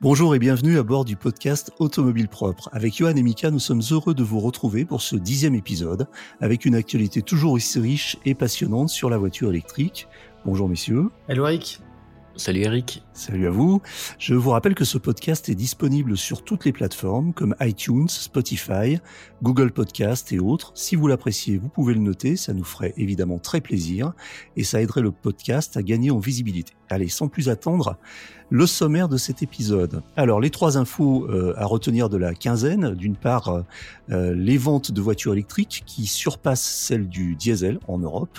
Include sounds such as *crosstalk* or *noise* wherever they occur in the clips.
Bonjour et bienvenue à bord du podcast Automobile Propre. Avec Johan et Mika, nous sommes heureux de vous retrouver pour ce dixième épisode, avec une actualité toujours aussi riche et passionnante sur la voiture électrique. Bonjour messieurs. Hello Eric. Salut Eric. Salut à vous. Je vous rappelle que ce podcast est disponible sur toutes les plateformes comme iTunes, Spotify, Google Podcast et autres. Si vous l'appréciez, vous pouvez le noter, ça nous ferait évidemment très plaisir et ça aiderait le podcast à gagner en visibilité. Allez, sans plus attendre, le sommaire de cet épisode. Alors, les trois infos euh, à retenir de la quinzaine. D'une part, euh, euh, les ventes de voitures électriques qui surpassent celles du diesel en Europe.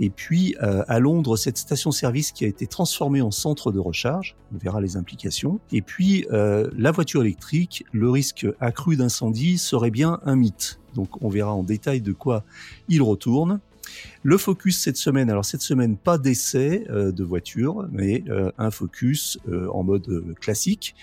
Et puis euh, à Londres, cette station-service qui a été transformée en centre de recharge, on verra les implications. Et puis euh, la voiture électrique, le risque accru d'incendie serait bien un mythe. Donc on verra en détail de quoi il retourne. Le focus cette semaine, alors cette semaine pas d'essai euh, de voiture, mais euh, un focus euh, en mode euh, classique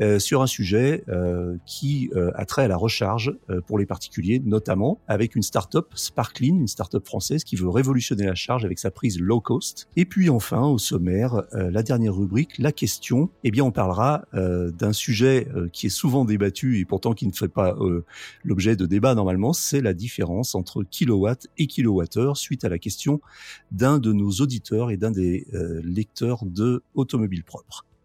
euh, sur un sujet euh, qui a trait à la recharge pour les particuliers, notamment avec une start-up Sparkline, une start-up française qui veut révolutionner la charge avec sa prise low cost. Et puis enfin au sommaire, la dernière rubrique, la question. Eh bien on parlera d'un sujet qui est souvent débattu et pourtant qui ne fait pas l'objet de débat normalement, c'est la différence entre kilowatt et kilowattheure suite à la question d'un de nos auditeurs et d'un des euh, lecteurs de Automobile Propre.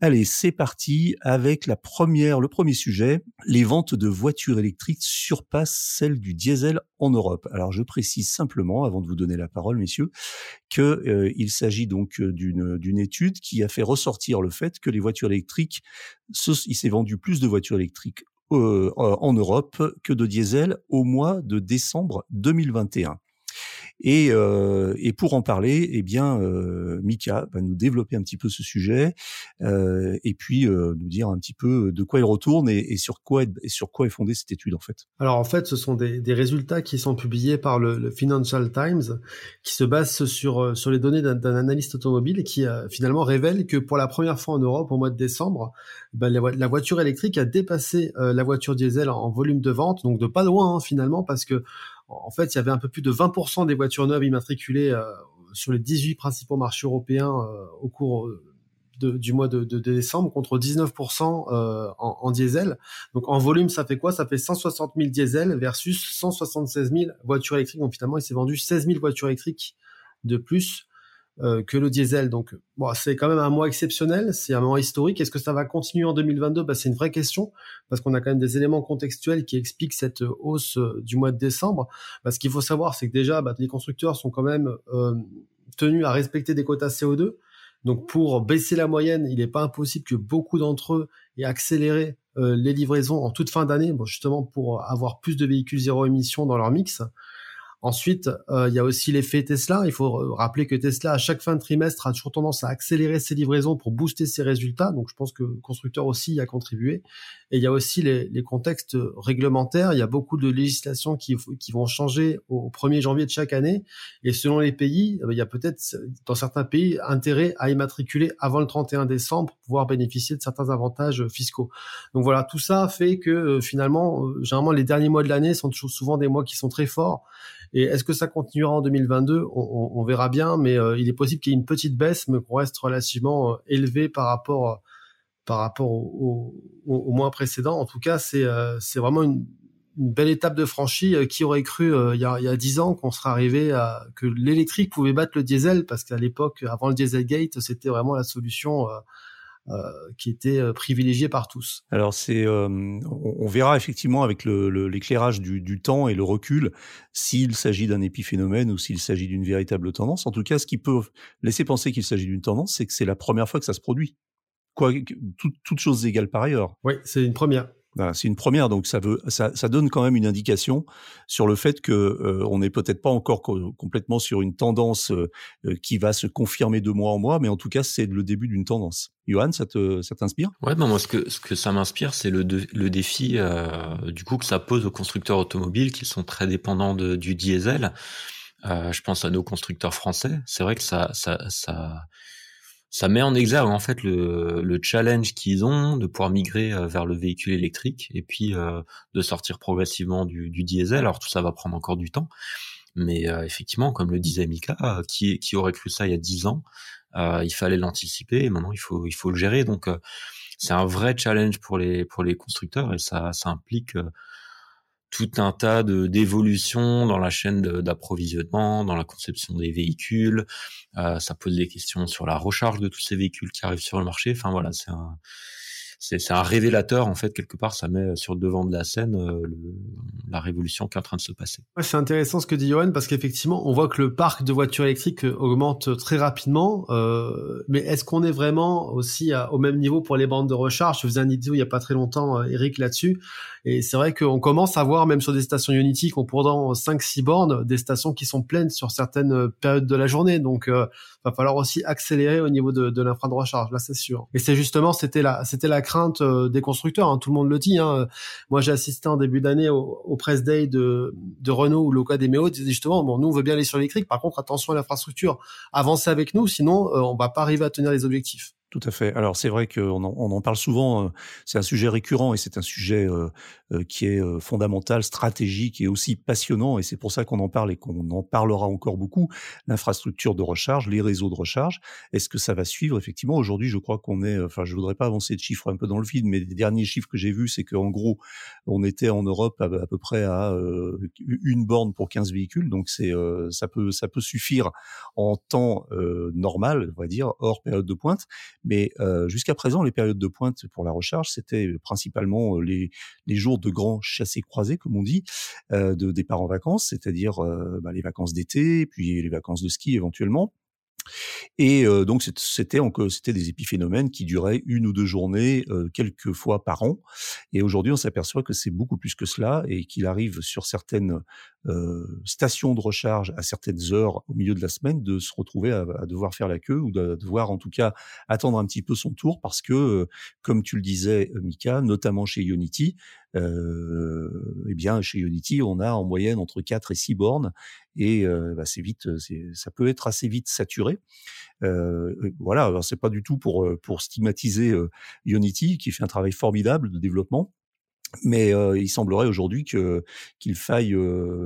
Allez, c'est parti avec la première, le premier sujet. Les ventes de voitures électriques surpassent celles du diesel en Europe. Alors, je précise simplement, avant de vous donner la parole, messieurs, que euh, s'agit donc d'une d'une étude qui a fait ressortir le fait que les voitures électriques, il s'est vendu plus de voitures électriques euh, en Europe que de diesel au mois de décembre 2021. Et, euh, et, pour en parler, eh bien, euh, Mika va nous développer un petit peu ce sujet euh, et puis euh, nous dire un petit peu de quoi il retourne et, et, sur quoi et sur quoi est fondée cette étude en fait. Alors en fait, ce sont des, des résultats qui sont publiés par le, le, Financial Times, qui se basent sur euh, sur les données d'un analyste automobile et qui euh, finalement révèle que pour la première fois en Europe, au mois de décembre, ben, la, la, voiture électrique a dépassé la voiture diesel en, en, volume de vente, donc de pas loin hein, finalement, parce que en fait, il y avait un peu plus de 20% des voitures neuves immatriculées euh, sur les 18 principaux marchés européens euh, au cours de, du mois de, de, décembre contre 19% euh, en, en, diesel. Donc en volume, ça fait quoi? Ça fait 160 000 diesel versus 176 000 voitures électriques. Donc finalement, il s'est vendu 16 000 voitures électriques de plus euh, que le diesel. Donc, bon, c'est quand même un mois exceptionnel, c'est un mois historique. Est-ce que ça va continuer en 2022 bah, C'est une vraie question, parce qu'on a quand même des éléments contextuels qui expliquent cette hausse euh, du mois de décembre. Bah, ce qu'il faut savoir, c'est que déjà, bah, les constructeurs sont quand même euh, tenus à respecter des quotas CO2. Donc, pour baisser la moyenne, il n'est pas impossible que beaucoup d'entre eux aient accéléré euh, les livraisons en toute fin d'année, bon, justement pour avoir plus de véhicules zéro émission dans leur mix. Ensuite, euh, il y a aussi l'effet Tesla. Il faut rappeler que Tesla, à chaque fin de trimestre, a toujours tendance à accélérer ses livraisons pour booster ses résultats. Donc, je pense que le constructeur aussi y a contribué. Et il y a aussi les, les contextes réglementaires. Il y a beaucoup de législations qui, qui vont changer au 1er janvier de chaque année. Et selon les pays, euh, il y a peut-être, dans certains pays, intérêt à immatriculer avant le 31 décembre pour pouvoir bénéficier de certains avantages fiscaux. Donc voilà, tout ça fait que euh, finalement, généralement, les derniers mois de l'année sont souvent des mois qui sont très forts. Et est-ce que ça continuera en 2022 on, on, on, verra bien, mais euh, il est possible qu'il y ait une petite baisse, mais qu'on reste relativement euh, élevé par rapport euh, par rapport au, au, au, mois précédent. En tout cas, c'est c'est vraiment une, une, belle étape de franchie. qui aurait cru il y a il y a dix ans qu'on serait arrivé à que l'électrique pouvait battre le diesel, parce qu'à l'époque, avant le Dieselgate, c'était vraiment la solution euh, qui était euh, privilégié par tous. Alors c'est, euh, on, on, verra effectivement avec l'éclairage le, du, du, temps et le recul s'il s'agit d'un épiphénomène ou s'il s'agit d'une véritable tendance. En tout cas, ce qui peut laisser penser qu'il s'agit d'une tendance, c'est que c'est la première fois que ça se produit. Quoi, tout, toutes choses égales par ailleurs. Oui, c'est une première. C'est une première, donc ça veut, ça, ça, donne quand même une indication sur le fait que euh, on n'est peut-être pas encore complètement sur une tendance euh, euh, qui va se confirmer de mois en mois, mais en tout cas c'est le début d'une tendance. Johan, ça te, ça t'inspire? Ouais, ben moi ce que ce que ça m'inspire, c'est le, le défi du coup que ça pose aux constructeurs automobiles qui sont très dépendants du diesel. je pense à nos constructeurs français. C'est vrai que ça, ça, ça ça met en exergue en fait le, le challenge qu'ils ont de pouvoir migrer euh, vers le véhicule électrique et puis euh, de sortir progressivement du, du, diesel. Alors tout ça va prendre encore du temps, mais euh, effectivement, comme le disait Mika, qui, qui aurait cru ça il y a dix ans, il fallait l'anticiper et maintenant il faut il faut le gérer. Donc c'est un vrai challenge pour les pour les constructeurs et ça ça implique tout un tas de d'évolutions dans la chaîne d'approvisionnement, dans la conception des véhicules. Euh, ça pose des questions sur la recharge de tous ces véhicules qui arrivent sur le marché. Enfin voilà, c'est un c'est un révélateur en fait quelque part ça met sur le devant de la scène euh, la révolution qui est en train de se passer. Ouais, c'est intéressant ce que dit Johan parce qu'effectivement on voit que le parc de voitures électriques euh, augmente très rapidement euh, mais est-ce qu'on est vraiment aussi au même niveau pour les bandes de recharge? Je faisais un vidéo il y a pas très longtemps Eric là-dessus. Et c'est vrai qu'on commence à voir même sur des stations Unity qu'on pourtant 5 6 bornes des stations qui sont pleines sur certaines périodes de la journée. Donc euh, va falloir aussi accélérer au niveau de, de l'infra de recharge là c'est sûr. Et c'est justement c'était la la crainte euh, des constructeurs. Hein, tout le monde le dit. Hein. Moi, j'ai assisté en début d'année au, au press day de, Renault ou Loca des Méo disait justement, bon, nous, on veut bien aller sur l'électrique. Par contre, attention à l'infrastructure. Avancez avec nous, sinon, euh, on va pas arriver à tenir les objectifs. Tout à fait. Alors c'est vrai qu'on en, on en parle souvent. Euh, c'est un sujet récurrent et c'est un sujet euh, euh, qui est fondamental, stratégique et aussi passionnant. Et c'est pour ça qu'on en parle et qu'on en parlera encore beaucoup. L'infrastructure de recharge, les réseaux de recharge. Est-ce que ça va suivre? Effectivement Aujourd'hui, je crois qu'on est. Enfin, je voudrais pas avancer de chiffres un peu dans le vide, mais les derniers chiffres que j'ai vus, c'est qu'en gros, on était en Europe à, peu près à une borne pour 15 véhicules. Donc c'est ça peut ça peut suffire en temps normal, on va dire, hors période de pointe mais euh, jusqu'à présent, les périodes de pointe pour la recharge, c'était principalement les, les jours de grands chassés croisés, comme on dit, euh, de départ en vacances, c'est-à-dire bah, les vacances d'été, puis les vacances de ski éventuellement. Et euh, donc c'était c'était des épiphénomènes qui duraient une ou deux journées, euh, quelques fois par an. Et aujourd'hui, on s'aperçoit que c'est beaucoup plus que cela et qu'il arrive sur certaines euh, stations de recharge à certaines heures au milieu de la semaine de se retrouver à, à devoir faire la queue ou de, devoir en tout cas attendre un petit peu son tour parce que, comme tu le disais, Mika, notamment chez Unity, euh, eh bien chez Unity, on a en moyenne entre 4 et 6 bornes et euh, vite, ça peut être assez vite saturé. Voilà, c'est pas du tout pour stigmatiser Unity qui fait un travail formidable de développement. Mais il semblerait aujourd'hui qu'il faille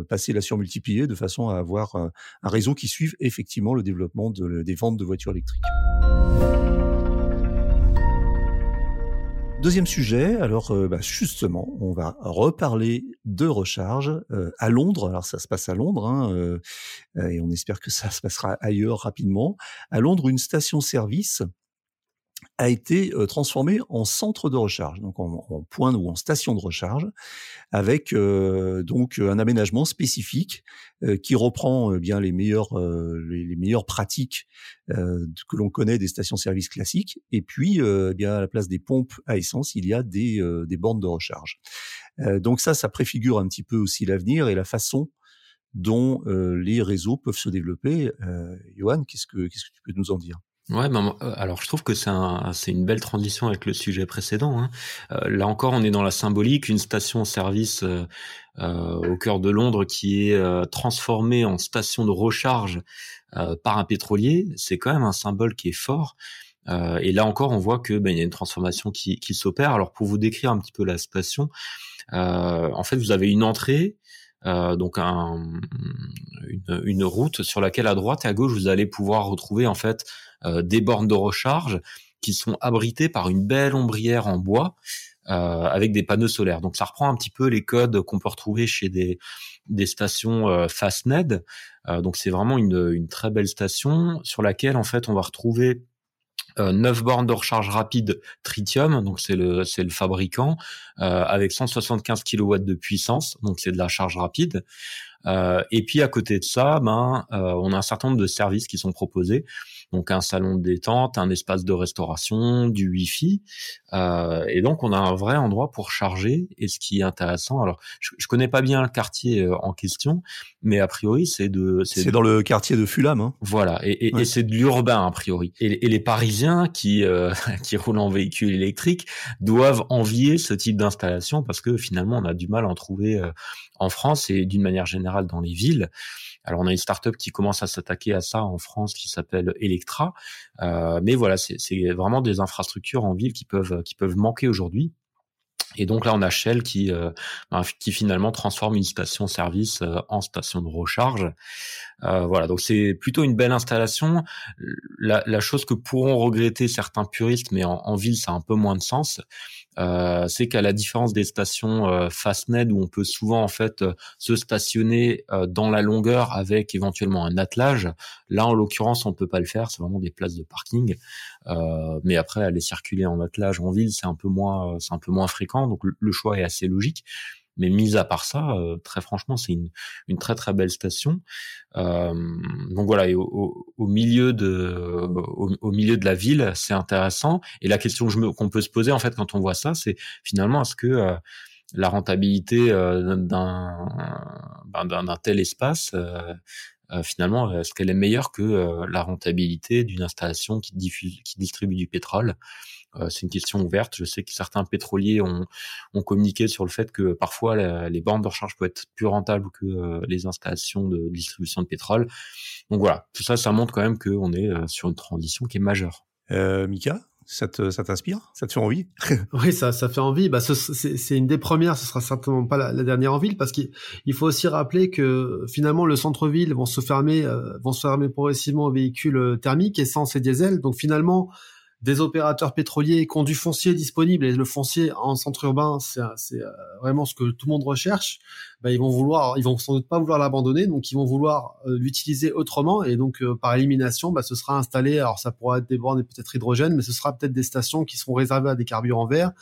passer la surmultiplier de façon à avoir un, réseau qui suive effectivement le développement de, des ventes de voitures électriques. Deuxième sujet, alors euh, bah, justement, on va reparler de recharge euh, à Londres. Alors ça se passe à Londres, hein, euh, et on espère que ça se passera ailleurs rapidement. À Londres, une station-service a été transformé en centre de recharge, donc en, point ou en station de recharge, avec donc un aménagement spécifique qui reprend bien les meilleures les, meilleures pratiques que l'on connaît des stations-service classiques, et puis eh bien à la place des pompes à essence, il y a des, des bornes de recharge. donc ça, ça préfigure un petit peu aussi l'avenir et la façon dont les réseaux peuvent se développer. Johan, qu'est-ce que qu'est-ce que tu peux nous en dire? Ouais, ben, alors je trouve que c'est un, une belle transition avec le sujet précédent. Hein. Euh, là encore, on est dans la symbolique, une station-service euh, au cœur de Londres qui est transformée en station de recharge par un pétrolier. C'est quand même un symbole qui est fort. et là encore, on voit que ben, il y a une transformation qui, s'opère. Alors pour vous décrire un petit peu la station, en fait, vous avez une entrée euh, donc un, une, une, route sur laquelle à droite et à gauche vous allez pouvoir retrouver en fait euh, des bornes de recharge qui sont abritées par une belle ombrière en bois euh, avec des panneaux solaires. Donc ça reprend un petit peu les codes qu'on peut retrouver chez des, des stations euh, Fastned. Euh, donc c'est vraiment une, une très belle station sur laquelle en fait on va retrouver euh, 9 bornes de recharge rapide Tritium, donc c'est le c'est le fabricant, euh, avec 175 kW de puissance, donc c'est de la charge rapide. et puis à côté de ça, ben, on a un certain nombre de services qui sont proposés donc un salon de détente, un espace de restauration, du Wi-Fi, euh, et donc on a un vrai endroit pour charger. Et ce qui est intéressant, alors je, je connais pas bien le quartier euh, en question, mais a priori c'est de c'est dans le quartier de Fulham. Hein. Voilà, et, et, c'est de l'urbain a priori. Et, et les Parisiens qui euh, *laughs* qui roulent en véhicule électrique doivent envier ce type d'installation parce que finalement on a du mal à en trouver euh, en France et d'une manière générale dans les villes. Alors on a une startup qui commence à s'attaquer à ça en France qui s'appelle Electra, euh, mais voilà, c'est vraiment des infrastructures en ville qui peuvent qui peuvent manquer aujourd'hui. Et donc là, on a Shell qui, euh, ben, qui finalement transforme une station-service euh, en station de recharge. Euh, voilà, donc c'est plutôt une belle installation. La, chose que pourront regretter certains puristes, mais en, ville, ça a un peu moins de sens, euh, c'est qu'à la différence des stations euh, Fastned où on peut souvent en fait euh, se stationner dans la longueur avec éventuellement un attelage, là en l'occurrence on peut pas le faire, c'est vraiment des places de parking. mais après aller circuler en attelage en ville c'est un peu moins c'est un peu moins fréquent donc le choix est assez logique. Mais mis à part ça, euh, très franchement, c'est une, une, très très belle station. Euh, donc voilà, et au, au, milieu de au, milieu de la ville, c'est intéressant. Et la question qu'on peut se poser en fait quand on voit ça, c'est finalement est-ce que euh, la rentabilité euh, d'un ben, d'un tel espace finalement, est-ce qu'elle est meilleure que la rentabilité d'une installation qui, diffuse, qui distribue du pétrole? euh, c'est une question ouverte. Je sais que certains pétroliers ont, ont communiqué sur le fait que parfois les bornes de recharge peuvent être plus rentables que euh, les installations de distribution de pétrole. Donc voilà, tout ça, ça montre quand même qu'on est euh, sur une transition qui est majeure. Euh, Mika ça t'inspire? Ça te fait envie? *laughs* Oui, ça, ça fait envie. Bah, c'est une des premières, ce sera certainement pas la, dernière en ville, parce qu'il faut aussi rappeler que finalement le centre-ville vont se fermer, vont se fermer progressivement aux véhicules thermiques, essence et diesel. Donc finalement, des opérateurs pétroliers qui ont du foncier disponible et le foncier en centre urbain, c'est euh, vraiment ce que tout le monde recherche. Ben, ils vont vouloir, ils vont sans doute pas vouloir l'abandonner, donc ils vont vouloir euh, l'utiliser autrement et donc euh, par élimination, ben, ce sera installé. Alors ça pourra être des bornes et peut-être hydrogène, mais ce sera peut-être des stations qui seront réservées à des carburants verts,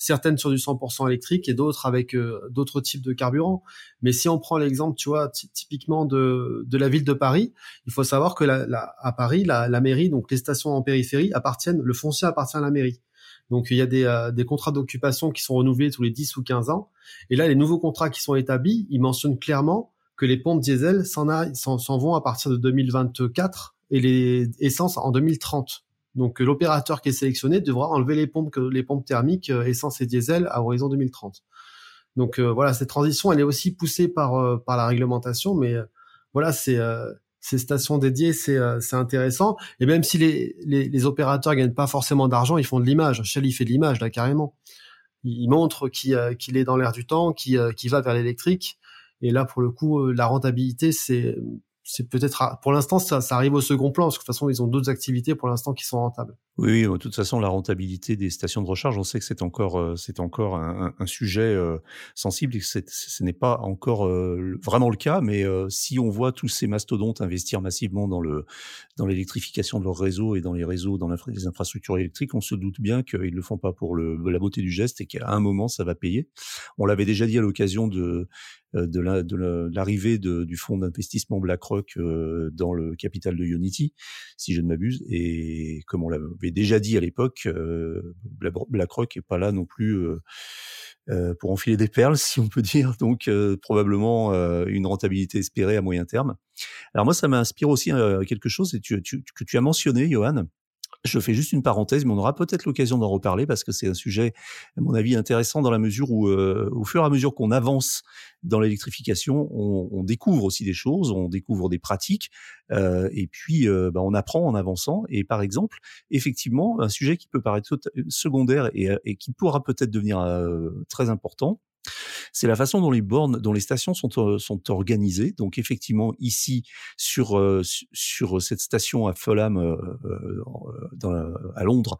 certaines sur du 100% électrique et d'autres avec d'autres types de carburants. Mais si on prend l'exemple, tu vois, typiquement de, de la ville de Paris, il faut savoir que la, la, à Paris, la, la mairie, donc les stations en périphérie appartiennent, le foncier appartient à la mairie. Donc il y a des, euh, des contrats d'occupation qui sont renouvelés tous les 10 ou 15 ans. Et là, les nouveaux contrats qui sont établis, ils mentionnent clairement que les pompes diesel s'en vont à partir de 2024 et les essences en 2030. Donc l'opérateur qui est sélectionné devra enlever les pompes, les pompes thermiques euh, essence et diesel à horizon 2030. Donc euh, voilà, cette transition, elle est aussi poussée par euh, par la réglementation, mais euh, voilà, c'est ces stations dédiées, c'est intéressant. Et même si les, les, les opérateurs gagnent pas forcément d'argent, ils font de l'image. Shell, il fait de l'image là carrément. Il, montre qu'il qu'il est dans l'air du temps, qu'il va vers l'électrique. Et là, pour le coup, la rentabilité, c'est c'est peut-être pour l'instant ça, ça, arrive au second plan parce que de toute façon ils ont d'autres activités pour l'instant qui sont rentables. Oui, de toute façon la rentabilité des stations de recharge, on sait que c'est encore euh, c'est encore un, un, sujet euh, sensible et que ce n'est pas encore euh, vraiment le cas. Mais si on voit tous ces mastodontes investir massivement dans le dans l'électrification de leurs réseaux et dans les réseaux, dans les infrastructures électriques, on se doute bien qu'ils le font pas pour le, la beauté du geste et qu'à un moment ça va payer. On l'avait déjà dit à l'occasion de de l'arrivée du fonds d'investissement BlackRock dans le capital de Unity, si je ne m'abuse. Et comme on l'avait déjà dit à l'époque, euh, BlackRock est pas là non plus pour enfiler des perles, *laughs* si on peut dire. Donc probablement une rentabilité espérée à moyen terme. Alors moi, ça m'inspire aussi quelque chose et que tu as mentionné, Johan. Je fais juste une parenthèse, mais on aura peut-être l'occasion d'en reparler parce que c'est un sujet, à mon avis, intéressant dans la mesure où, euh, au fur et à mesure qu'on avance dans l'électrification, on, on, découvre aussi des choses, on découvre des pratiques, euh, et puis euh, bah, on apprend en avançant. Et par exemple, effectivement, un sujet qui peut paraître secondaire et, et qui pourra peut-être devenir euh, très important, c'est la façon dont les bornes, dont les stations sont, euh, sont organisées. Donc effectivement, ici sur euh, sur cette station à Fulham, euh, à Londres,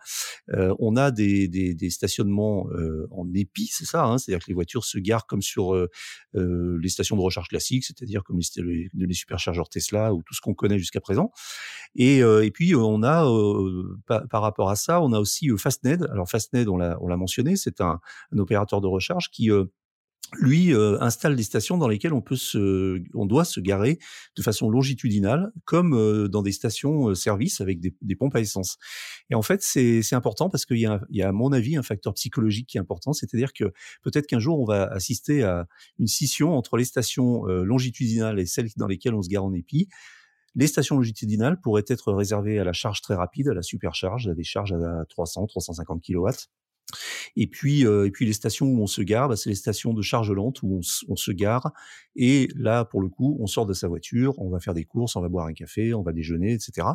on a des, des, des stationnements en épi, c'est ça. Hein c'est-à-dire que les voitures se garent comme sur les stations de recharge classiques, c'est-à-dire comme les, les, superchargeurs Tesla ou tout ce qu'on connaît jusqu'à présent. Et, et puis on a par, par, rapport à ça, on a aussi Fastned. Alors Fastned, on l'a on l'a mentionné, c'est un, un, opérateur de recharge qui lui euh, installe des stations dans lesquelles on peut se, on doit se garer de façon longitudinale, comme euh, dans des stations euh, avec des, des, pompes à essence. Et en fait, c'est important parce qu'il y, a, il y a, à mon avis, un facteur psychologique qui est important, c'est-à-dire que peut-être qu'un jour on va assister à une scission entre les stations longitudinales et celles dans lesquelles on se gare en épi. Les stations longitudinales pourraient être réservées à la charge très rapide, à la supercharge, à des charges à 300, 350 kW et puis, euh, et puis les stations où on se gare, bah, c'est les stations de charge lente où on, se gare. Et là, pour le coup, on sort de sa voiture, on va faire des courses, on va boire un café, on va déjeuner, etc.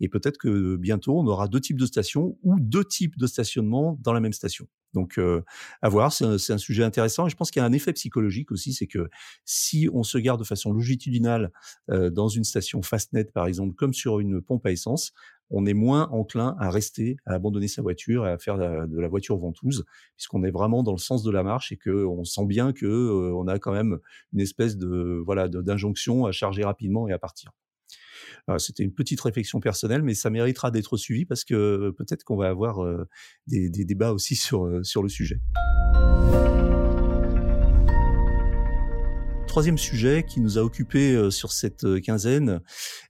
Et peut-être que bientôt, on aura deux types de stations ou deux types de stationnement dans la même station. Donc, euh, à voir, c'est un, sujet intéressant. Et je pense qu'il y a un effet psychologique aussi, c'est que si on se garde de façon longitudinale euh, dans une station Fastnet, par exemple, comme sur une pompe à essence, on est moins enclin à rester, à abandonner sa voiture à faire de la voiture ventouse, puisqu'on est vraiment dans le sens de la marche et que on sent bien que euh, a quand même une espèce de voilà d'injonction à charger rapidement et à partir. C'était une petite réflexion personnelle, mais ça méritera d'être suivi parce que peut-être qu'on va avoir euh, des, des, débats aussi sur, euh, sur le sujet. Troisième sujet qui nous a occupé euh, sur cette euh, quinzaine,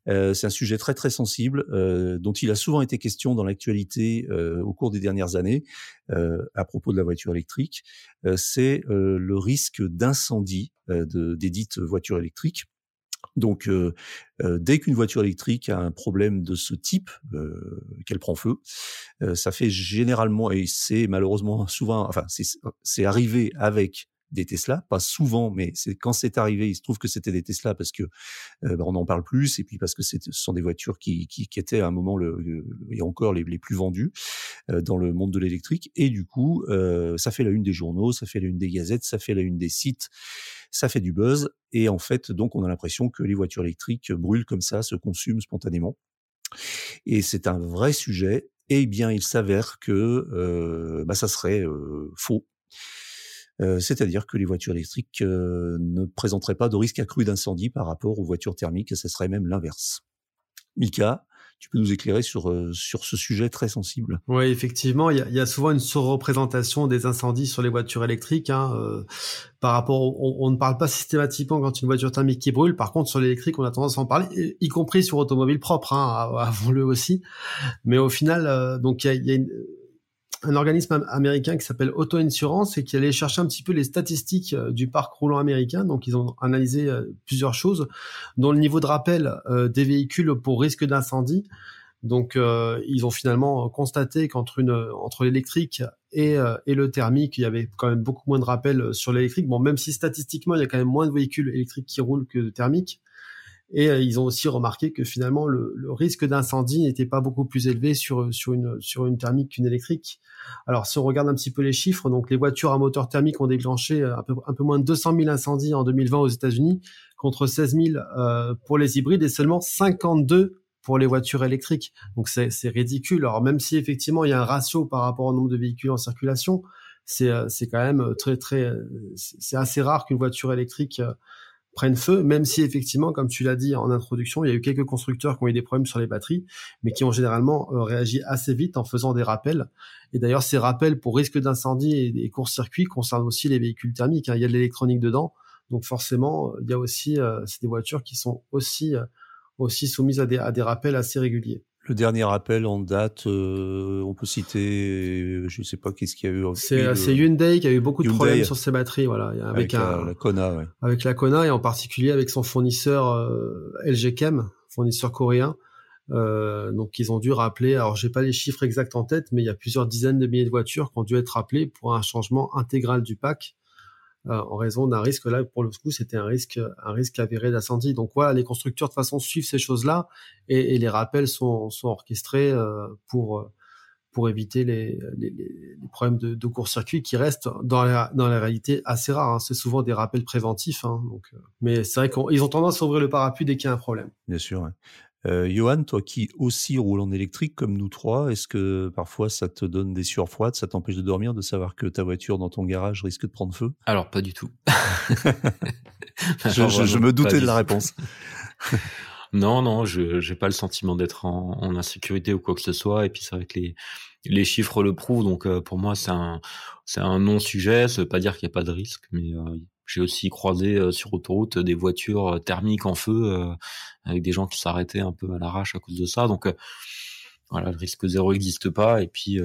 euh, c'est un sujet très très sensible dont il a souvent été question dans l'actualité au cours des dernières années à propos de la voiture électrique. c'est le risque d'incendie de, des dites voitures électriques. Donc, dès qu'une voiture électrique a un problème de ce type, qu'elle prend feu, ça fait généralement, et c'est malheureusement souvent, enfin, c'est arrivé avec des Tesla, pas souvent, mais c'est quand c'est arrivé, il se trouve que c'était des Tesla parce que euh, bah, on en parle plus et puis parce que ce sont des voitures qui, qui, qui étaient à un moment le, et encore les, plus vendues euh, dans le monde de l'électrique. Et du coup euh, ça fait la une des journaux, ça fait la une des gazettes, ça fait la une des sites, ça fait du buzz. Et en fait donc on a l'impression que les voitures électriques brûlent comme ça, se consument spontanément. Et c'est un vrai sujet. Eh bien, il s'avère que bah, ça serait faux euh, c'est-à-dire que les voitures électriques euh, ne présenteraient pas de risque accru d'incendie par rapport aux voitures thermiques, et ce serait même l'inverse. Mika, tu peux nous éclairer sur, euh, sur ce sujet très sensible Oui, effectivement, il y a, y a, souvent une surreprésentation des incendies sur les voitures électriques. Hein, par rapport, on, ne parle pas systématiquement quand une voiture thermique qui brûle. Par contre, sur l'électrique, on a tendance à en parler, y compris sur automobile propre, hein, avons-le aussi. Mais au final, donc il y a, y a une un organisme américain qui s'appelle Auto Insurance et qui allait chercher un petit peu les statistiques euh, du parc roulant américain. Donc, ils ont analysé euh, plusieurs choses, dont le niveau de rappel euh, des véhicules pour risque d'incendie. Donc, ils ont finalement constaté qu'entre l'électrique et, et le thermique, il y avait quand même beaucoup moins de rappels sur l'électrique. Bon, même si statistiquement, il y a quand même moins de véhicules électriques qui roulent que de thermiques. Et ils ont aussi remarqué que finalement le, risque d'incendie n'était pas beaucoup plus élevé sur sur une sur une thermique qu'une électrique. Alors, si on regarde un petit peu les chiffres, donc les voitures à moteur thermique ont déclenché euh, un peu, un peu moins de 200 000 incendies en 2020 aux États-Unis, contre 16 000 euh, pour les hybrides et seulement 52 pour les voitures électriques. Donc c'est ridicule. Alors même si effectivement il y a un ratio par rapport au nombre de véhicules en circulation, c'est euh, quand même très très c'est assez rare qu'une voiture électrique prennent feu, même si effectivement, comme tu l'as dit en introduction, il y a eu quelques constructeurs qui ont eu des problèmes sur les batteries, mais qui ont généralement euh, réagi assez vite en faisant des rappels. Et d'ailleurs, ces rappels pour risque d'incendie et des courts-circuits concernent aussi les véhicules thermiques. Hein. Il y a de l'électronique dedans, donc forcément, il y a aussi euh, des voitures qui sont aussi euh, aussi soumises à des, à des rappels assez réguliers. Le dernier appel en date, euh, on peut citer, je ne sais pas qu'est-ce qu'il y a eu. C'est euh, Hyundai qui a eu beaucoup de problèmes sur ses batteries, voilà, avec, la, Kona, ouais. avec la Kona et en particulier avec son fournisseur euh, LG Chem, fournisseur coréen. Euh, donc ils ont dû rappeler, alors j'ai pas les chiffres exacts en tête, mais il y a plusieurs dizaines de milliers de voitures qui ont dû être rappelées pour un changement intégral du pack. Euh, en raison d'un risque là pour le coup c'était un risque un risque avéré d'incendie donc voilà les constructeurs de toute façon suivent ces choses là et, et les rappels sont, sont orchestrés euh, pour pour éviter les, les, les problèmes de, de court-circuit qui restent dans la, dans la réalité assez rares. Hein. C'est souvent des rappels préventifs. Hein, donc, euh, mais c'est vrai qu'ils ont tendance à ouvrir le parapluie dès qu'il y a un problème. Bien sûr. Ouais. Euh, Johan, toi qui aussi roule en électrique comme nous trois, est-ce que parfois ça te donne des sueurs froides, ça t'empêche de dormir, de savoir que ta voiture dans ton garage risque de prendre feu? Alors pas du tout. *laughs* *laughs* je, me doutais de la réponse. *laughs* non, non, je n'ai pas le sentiment d'être en, insécurité ou quoi que ce soit. Et puis c'est vrai que les, les chiffres le prouvent. Donc pour moi, c'est un c'est un non sujet. Ça veut pas dire qu'il n'y a pas de risque, mais j'ai aussi croisé sur autoroute des voitures thermiques en feu avec des gens qui s'arrêtaient un peu à l'arrache à cause de ça. Donc voilà, le risque zéro n'existe pas. Et puis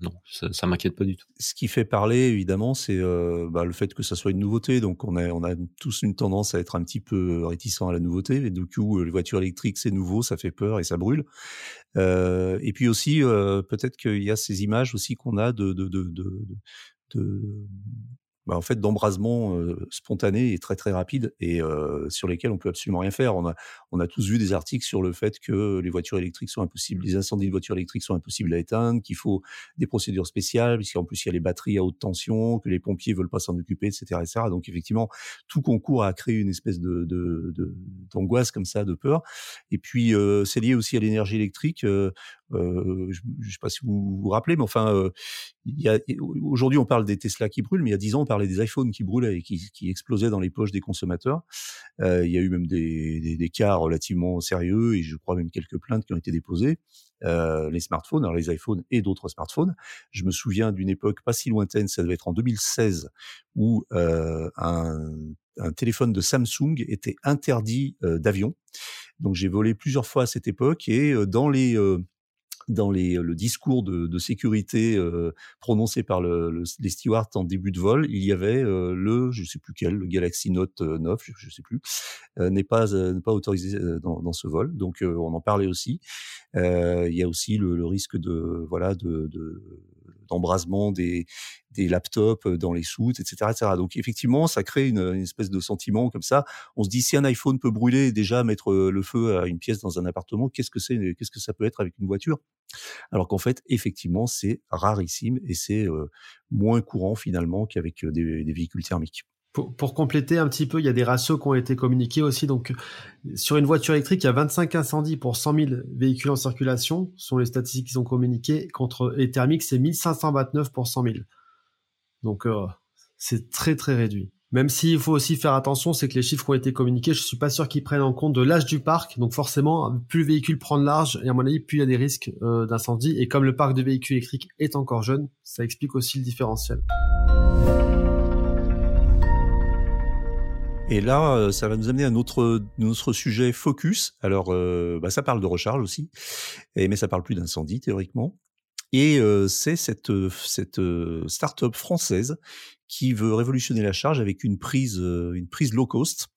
non, ça, ça m'inquiète pas du tout. Ce qui fait parler, évidemment, c'est euh, bah, le fait que ça soit une nouveauté. Donc, on a, on a tous une tendance à être un petit peu réticent à la nouveauté. Et du coup, les voitures électriques, c'est nouveau, ça fait peur et ça brûle. Euh, et puis aussi, euh, peut-être qu'il y a ces images aussi qu'on a de, de, de, de bah, en fait d'embrasement euh, spontané et très très rapide et euh, sur lesquels on peut absolument rien faire. On a on a tous vu des articles sur le fait que les voitures électriques sont impossibles, les incendies de voitures électriques sont impossibles à éteindre, qu'il faut des procédures spéciales puisqu'en plus il y a les batteries à haute tension, que les pompiers veulent pas s'en occuper, etc., etc. Donc effectivement tout concourt à créer une espèce de d'angoisse de, comme ça, de peur. Et puis euh, c'est lié aussi à l'énergie électrique. Euh, je ne sais pas si vous vous rappelez, mais enfin, euh, aujourd'hui on parle des Tesla qui brûlent, mais il y a dix ans on parlait des iPhones qui brûlaient et qui, qui explosaient dans les poches des consommateurs. Euh, il y a eu même des, des, des, cas relativement sérieux et je crois même quelques plaintes qui ont été déposées. Euh, les smartphones, alors les iPhones et d'autres smartphones. Je me souviens d'une époque pas si lointaine, ça devait être en 2016, où euh, un, un, téléphone de Samsung était interdit d'avion. Donc j'ai volé plusieurs fois à cette époque et dans les dans les, le discours de, de sécurité euh, prononcé par le, le, les stewards en début de vol, il y avait euh, le, je sais plus quel, le Galaxy Note 9, je, je sais plus, euh, n'est pas n'est pas autorisé dans, dans, ce vol. Donc on en parlait aussi. il y a aussi le, le risque de voilà de, de d'embrasement des, des laptops dans les soutes, etc., etc. Donc effectivement, ça crée une, une, espèce de sentiment comme ça. On se dit si un iPhone peut brûler déjà mettre le feu à une pièce dans un appartement, qu'est-ce que c'est, qu'est-ce que ça peut être avec une voiture? Alors qu'en fait, effectivement, c'est rarissime et c'est euh, moins courant finalement qu'avec des, des véhicules thermiques. Pour, compléter un petit peu, il y a des ratios qui ont été communiqués aussi. Donc, sur une voiture électrique, il y a 25 incendies pour 100 000 véhicules en circulation, ce sont les statistiques qui sont communiquées. Contre les thermiques, c'est 1529 pour 100 000. Donc, euh, c'est très très réduit. Même s'il faut aussi faire attention, c'est que les chiffres qui ont été communiqués, je suis pas sûr qu'ils prennent en compte de l'âge du parc. Donc forcément, plus le véhicule prend de l'âge, et à mon avis, plus il y a des risques euh, d'incendie. Et comme le parc de véhicules électriques est encore jeune, ça explique aussi le différentiel. Et là, euh, ça va nous amener à notre notre sujet focus. Alors, euh, bah, ça parle de recharge aussi, et, mais ça parle plus d'incendie théoriquement. Et euh, c'est cette cette start-up française qui veut révolutionner la charge avec une prise une prise low cost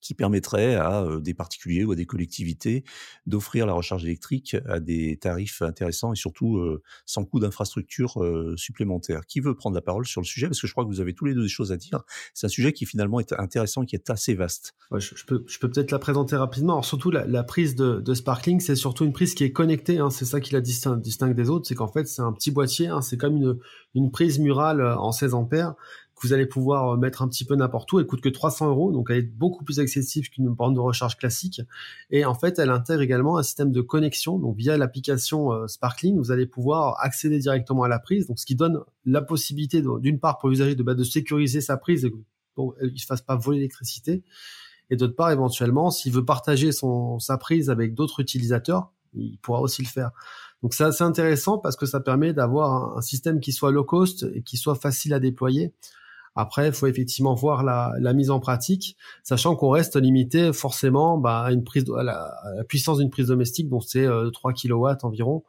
qui permettrait à des particuliers ou à des collectivités d'offrir la recharge électrique à des tarifs intéressants et surtout sans coût d'infrastructure supplémentaire. Qui veut prendre la parole sur le sujet? Parce que je crois que vous avez tous les deux des choses à dire. C'est un sujet qui finalement est intéressant qui est assez vaste. Je, peux, peut-être la présenter rapidement. Alors surtout la, prise de, Sparkling, c'est surtout une prise qui est connectée. Hein. C'est ça qui la distingue, distingue des autres, c'est qu'en fait c'est un petit boîtier. Hein. C'est comme une, une prise murale en 16 ampères vous allez pouvoir euh, mettre un petit peu n'importe où. Elle coûte que 300 euros, donc elle est beaucoup plus accessible qu'une borne de recharge classique. Et en fait, elle intègre également un système de connexion. Donc via l'application euh, Sparkling, vous allez pouvoir accéder directement à la prise. Donc ce qui donne la possibilité d'une part pour l'usager de, bah, sécuriser sa prise pour qu'il ne se fasse pas voler l'électricité. Et d'autre part, éventuellement, s'il veut partager son, sa prise avec d'autres utilisateurs, il pourra aussi le faire. Donc c'est assez intéressant parce que ça permet d'avoir un système qui soit low cost et qui soit facile à déployer. Après, il faut effectivement voir la, mise en pratique, sachant qu'on reste limité forcément bah, à, une la, puissance d'une prise domestique, dont c'est 3 euh, kW environ.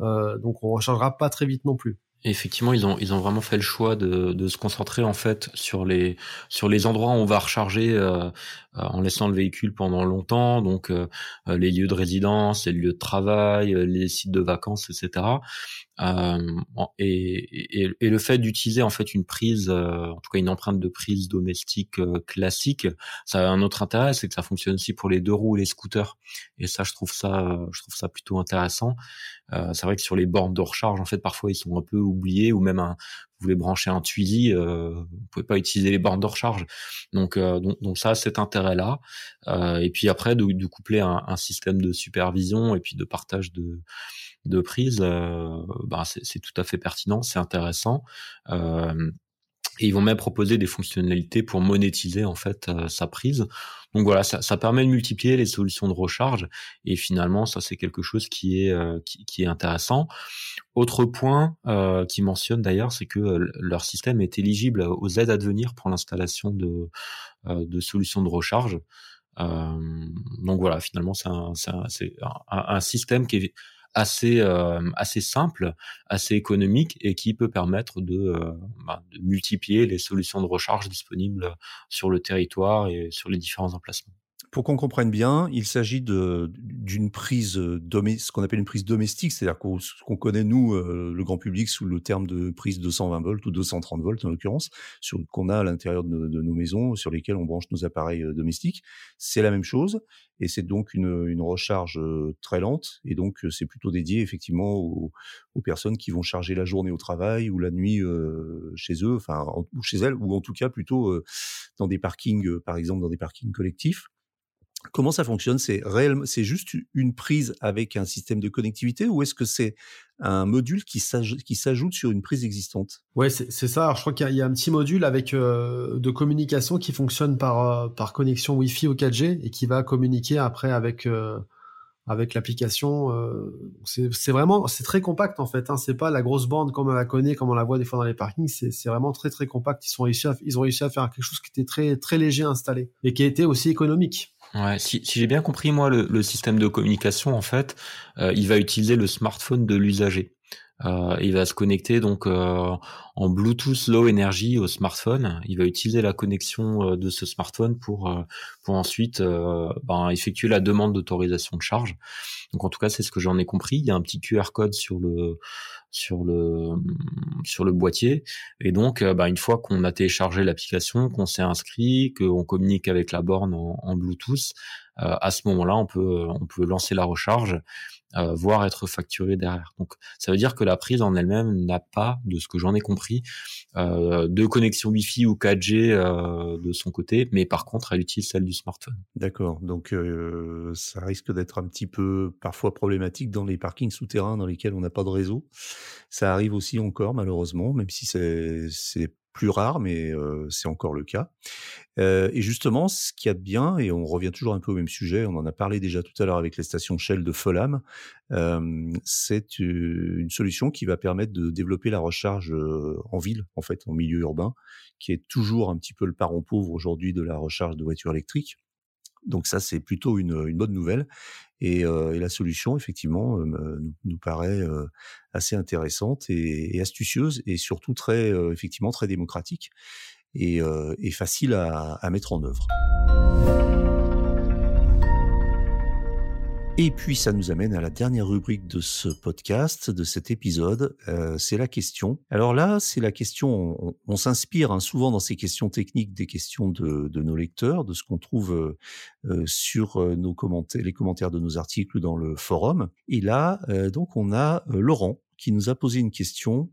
Euh, donc on rechargera pas très vite non plus effectivement, ils ont ils ont vraiment fait le choix de, de se concentrer en fait sur les sur les endroits où on va recharger euh, euh en laissant le véhicule pendant longtemps, donc euh, euh, les lieux de résidence, les lieux de travail, les sites de vacances, etc. Euh, et, et, et, le fait d'utiliser en fait une prise, en tout cas une empreinte de prise domestique classique, ça a un autre intérêt, c'est que ça fonctionne aussi pour les deux roues et les scooters. Et ça, je trouve ça, je trouve ça plutôt intéressant. C'est vrai que sur les bornes de recharge, en fait, parfois ils sont un peu oublié ou même un, vous voulez brancher un Twizy, euh, vous pouvez pas utiliser les bornes de recharge. Donc, euh, donc, donc, ça, cet intérêt-là. Euh, et puis après, de, de coupler un, un, système de supervision et puis de partage de, de prise, euh, bah, c'est tout à fait pertinent, c'est intéressant. Euh, Et ils vont même proposer des fonctionnalités pour monétiser en fait sa prise. Donc voilà, ça, permet de multiplier les solutions de recharge et finalement ça c'est quelque chose qui est qui, qui, est intéressant. Autre point euh, qui mentionne d'ailleurs, c'est que leur système est éligible aux aides à devenir pour l'installation de, de solutions de recharge. Euh, donc voilà, finalement, c'est un, un, système qui est assez euh, assez simple, assez économique et qui peut permettre euh, bah, de, multiplier les solutions de recharge disponibles sur le territoire et sur les différents emplacements. Pour qu'on comprenne bien, il s'agit d'une prise ce qu'on appelle une prise domestique, c'est-à-dire ce qu'on connaît nous, euh, le grand public, sous le terme de prise 220 volts ou 230 volts en l'occurrence, qu'on a à l'intérieur de, nos maisons, sur lesquelles on branche nos appareils euh, domestiques. C'est la même chose, et c'est donc une, une, recharge euh, très lente, et donc c'est plutôt dédié effectivement aux, aux, personnes qui vont charger la journée au travail ou la nuit euh, chez eux, enfin ou chez elles, ou en tout cas plutôt dans des parkings, par exemple dans des parkings collectifs. Comment ça fonctionne? C'est c'est juste une prise avec un système de connectivité ou est-ce que c'est un module qui s'ajoute sur une prise existante? Ouais, c'est ça. Je crois qu'il y, a un petit module avec euh, de communication qui fonctionne par euh, connexion Wi-Fi au 4G et qui va communiquer après avec euh, l'application. c'est vraiment, c'est très compact en fait. Hein. C'est pas la grosse bande comme on la connaît, comme on la voit des fois dans les parkings. C'est vraiment très très compact. Ils ont réussi à faire quelque chose qui était très très léger à installer et qui a été aussi économique. Ouais, si, si j'ai bien compris, moi, le, système de communication, en fait, euh, il va utiliser le smartphone de l'usager. Euh, il va se connecter donc euh, en Bluetooth Low Energy au smartphone. Il va utiliser la connexion euh, de ce smartphone pour euh, pour ensuite ben, effectuer la demande d'autorisation de charge. Donc en tout cas, c'est ce que j'en ai compris. Il y a un petit QR code sur le sur le sur le boîtier et donc bah, une fois qu'on a téléchargé l'application qu'on s'est inscrit qu'on communique avec la borne en, Bluetooth à ce moment-là on peut on peut lancer la recharge euh, voire être facturé derrière. Donc ça veut dire que la prise en elle-même n'a pas, de ce que j'en ai compris, euh, de connexion Wi-Fi ou 4G euh, de son côté, mais par contre elle utilise celle du smartphone. D'accord, donc euh, ça risque d'être un petit peu parfois problématique dans les parkings souterrains dans lesquels on n'a pas de réseau. Ça arrive aussi encore malheureusement, même si c'est plus rare, mais c'est encore le cas. et justement, ce qu'il y a de bien, et on revient toujours un peu au même sujet, on en a parlé déjà tout à l'heure avec les stations Shell de Fulham, c'est une solution qui va permettre de développer la recharge en ville, en fait, en milieu urbain, qui est toujours un petit peu le parent pauvre aujourd'hui de la recharge de voitures électriques. Donc ça, c'est plutôt une, bonne nouvelle. Et, euh, et la solution, effectivement, euh, nous, paraît euh, assez intéressante et, astucieuse et surtout très, effectivement, très démocratique et, facile à mettre en œuvre. Et puis ça nous amène à la dernière rubrique de ce podcast, de cet épisode, euh, c'est la question. Alors là, c'est la question, on, s'inspire hein, souvent dans ces questions techniques des questions de, de nos lecteurs, de ce qu'on trouve euh, euh sur euh, nos commentaires, les commentaires de nos articles dans le forum. Et là, euh, donc on a Laurent qui nous a posé une question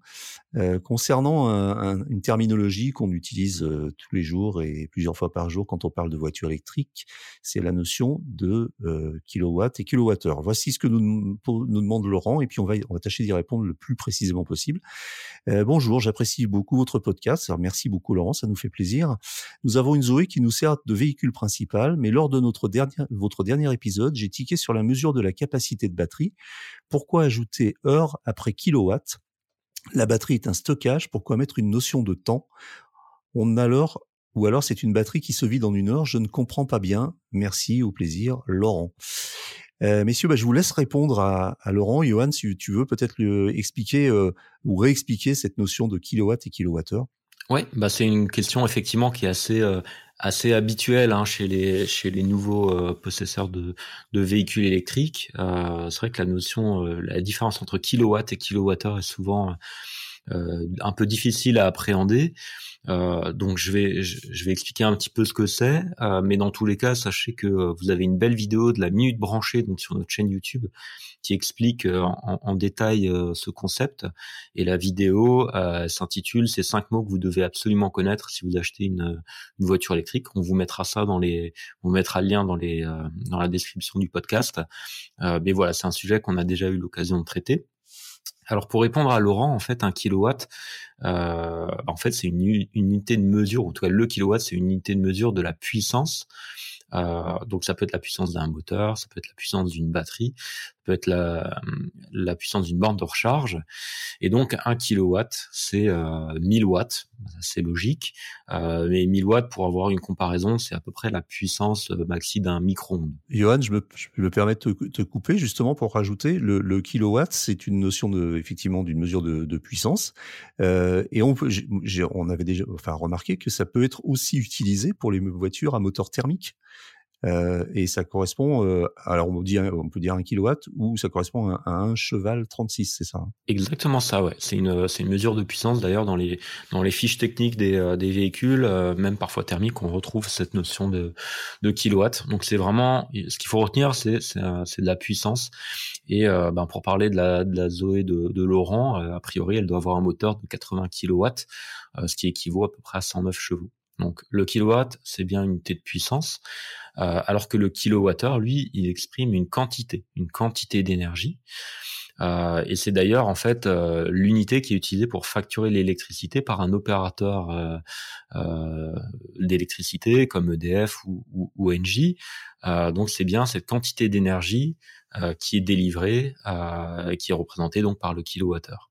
euh, concernant un, un, une terminologie qu'on utilise euh, tous les jours et plusieurs fois par jour quand on parle de voiture électrique. C'est la notion de euh, kilowatt et kilowattheure. Voici ce que nous, nous demande Laurent et puis on va, on va tâcher d'y répondre le plus précisément possible. Euh, bonjour, j'apprécie beaucoup votre podcast. Alors, merci beaucoup Laurent, ça nous fait plaisir. Nous avons une Zoé qui nous sert de véhicule principal, mais lors de notre dernier, votre dernier épisode, j'ai tiqué sur la mesure de la capacité de batterie. Pourquoi ajouter heure après kilowatts. La batterie est un stockage, pourquoi mettre une notion de temps? On alors ou alors c'est une batterie qui se vide en une heure, je ne comprends pas bien. Merci, au plaisir, Laurent. Euh, messieurs, bah, je vous laisse répondre à, Laurent. Johan, si tu veux peut-être expliquer euh, ou réexpliquer cette notion de kilowatt et kilowattheure. Oui, bah c'est une question effectivement qui est assez euh, assez habituelle hein, chez les chez les nouveaux euh, possesseurs de, de véhicules électriques. Euh, c'est vrai que la notion, euh, la différence entre kilowatt et kilowattheure est souvent euh, un peu difficile à appréhender. Euh, donc je vais je, vais expliquer un petit peu ce que c'est, mais dans tous les cas, sachez que vous avez une belle vidéo de la minute branchée donc sur notre chaîne YouTube qui explique en, en, détail ce concept. Et la vidéo s'intitule "Ces cinq mots que vous devez absolument connaître si vous achetez une, une, voiture électrique". On vous mettra ça dans les, on mettra le lien dans les dans la description du podcast. mais voilà, c'est un sujet qu'on a déjà eu l'occasion de traiter. Alors pour répondre à Laurent, en fait, un kilowatt, euh, fait, c'est une, une, unité de mesure, en tout cas le kilowatt, c'est une unité de mesure de la puissance euh, donc ça peut être la puissance d'un moteur, ça peut être la puissance d'une batterie, ça peut être la, la puissance d'une borne de recharge. Et donc 1 kilowatt, c'est euh, 1000 watts, c'est logique. Euh, mais 1000 watts, pour avoir une comparaison, c'est à peu près la puissance euh, maxi d'un micro-ondes. Johan, je me, je me permets de te, couper justement pour rajouter, le, kilowatt, c'est une notion de, effectivement d'une mesure de, puissance. Euh, et on, peut, on avait déjà enfin, remarqué que ça peut être aussi utilisé pour les voitures à moteur thermique. Euh, et ça correspond, euh, alors on, dit, on peut dire un kilowatt ou ça correspond à, un cheval 36, c'est ça hein? Exactement ça, ouais. C'est une, c'est une mesure de puissance. D'ailleurs, dans les, dans les fiches techniques des, euh, des véhicules, euh, même parfois thermiques, on retrouve cette notion de, de kilowatt. Donc c'est vraiment, ce qu'il faut retenir, c'est, c'est, c'est de la puissance. Et ben, pour parler de la, de la Zoé de, de Laurent, a priori, elle doit avoir un moteur de 80 kilowatts, ce qui équivaut à peu près à 109 chevaux. Donc le kilowatt, c'est bien une unité de puissance, euh, alors que le kilowattheure, lui, il exprime une quantité, une quantité d'énergie. Euh, et c'est d'ailleurs en fait euh, l'unité qui est utilisée pour facturer l'électricité par un opérateur d'électricité comme EDF ou, ou, ou Engie. donc c'est bien cette quantité d'énergie qui est délivrée, qui est représentée donc par le kilowattheure.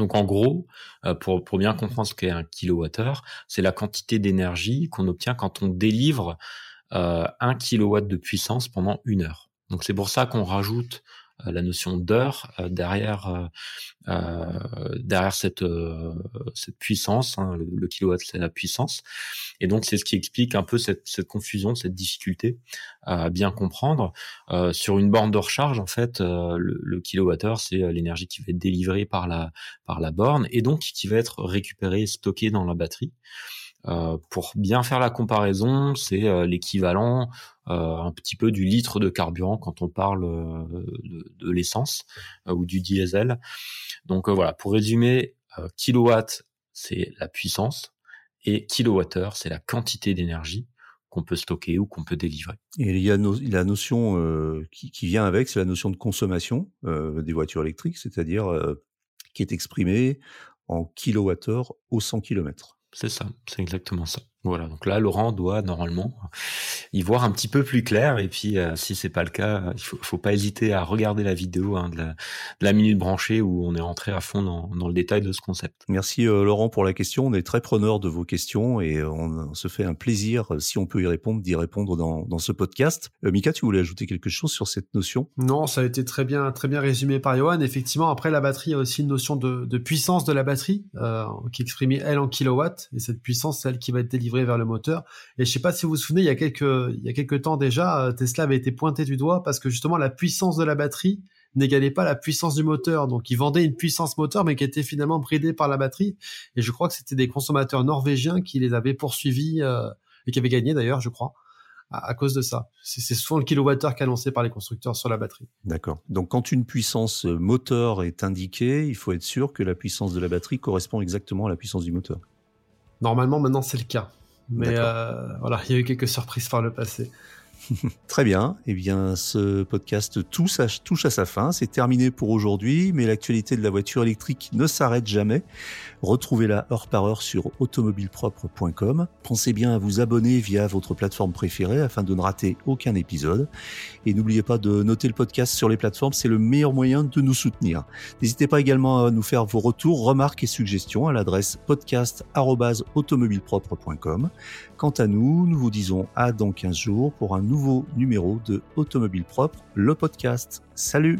Donc en gros, euh, pour, pour bien comprendre ce qu'est un kilowattheure, c'est la quantité d'énergie qu'on obtient quand on délivre euh, un kilowatt de puissance pendant une heure. Donc c'est pour ça qu'on rajoute la notion d'heure euh, derrière euh, euh, derrière cette cette puissance. Hein, le, kilowatt c'est la puissance, et donc c'est ce qui explique un peu cette, cette confusion, cette difficulté à bien comprendre. sur une borne de recharge, en fait, le, le kilowattheure c'est l'énergie qui va être délivrée par la par la borne et donc qui va être récupérée, stockée dans la batterie. Euh, pour bien faire la comparaison, c'est euh, l'équivalent euh, un petit peu du litre de carburant quand on parle de, de l'essence ou du diesel. Donc voilà, pour résumer, kilowatt, c'est la puissance et kilowattheure, c'est la quantité d'énergie qu'on peut stocker ou qu'on peut délivrer. Et il y a la notion qui, qui, vient avec, c'est la notion de consommation des voitures électriques, c'est-à-dire qui est exprimée en kilowattheure au 100 km. C'est ça, c'est exactement ça. Voilà, donc là, Laurent doit normalement y voir un petit peu plus clair. Et puis, euh, si c'est pas le cas, il faut, faut pas hésiter à regarder la vidéo hein, de, la, de, la, minute branchée où on est rentré à fond dans, dans le détail de ce concept. Merci euh, Laurent pour la question. On est très preneur de vos questions et on, se fait un plaisir, euh, si on peut y répondre, d'y répondre dans, dans ce podcast. Euh, Mika, tu voulais ajouter quelque chose sur cette notion? Non, ça a été très bien, très bien résumé par Johan. Effectivement, après la batterie, il y a aussi une notion de, de puissance de la batterie euh, qui est exprimée elle en kilowatts et cette puissance, c'est elle qui va être délivrée vers le moteur. Et je sais pas si vous vous souvenez, il y a quelques, il y a quelques temps déjà, euh, Tesla avait été pointé du doigt parce que justement la puissance de la batterie n'égalait pas la puissance du moteur. Donc ils vendaient une puissance moteur mais qui était finalement bridée par la batterie. Et je crois que c'était des consommateurs norvégiens qui les avaient poursuivis euh, et qui avaient gagné d'ailleurs, je crois à, cause de ça. C'est souvent le kilowattheure qui est annoncé par les constructeurs sur la batterie. D'accord. Donc quand une puissance moteur est indiquée, il faut être sûr que la puissance de la batterie correspond exactement à la puissance du moteur. Normalement, maintenant, c'est le cas. Mais euh, voilà, il y a eu quelques surprises par le passé. *laughs* Très bien. Eh bien, ce podcast touche à, sa fin. C'est terminé pour aujourd'hui, mais l'actualité de la voiture électrique ne s'arrête jamais. Retrouvez-la heure par heure sur automobilepropre.com. Pensez bien à vous abonner via votre plateforme préférée afin de ne rater aucun épisode. Et n'oubliez pas de noter le podcast sur les plateformes, c'est le meilleur moyen de nous soutenir. N'hésitez pas également à nous faire vos retours, remarques et suggestions à l'adresse podcast.automobilepropre.com. Quant à nous, nous vous disons à dans 15 jours pour un nouveau numéro de Automobile Propre, le podcast. Salut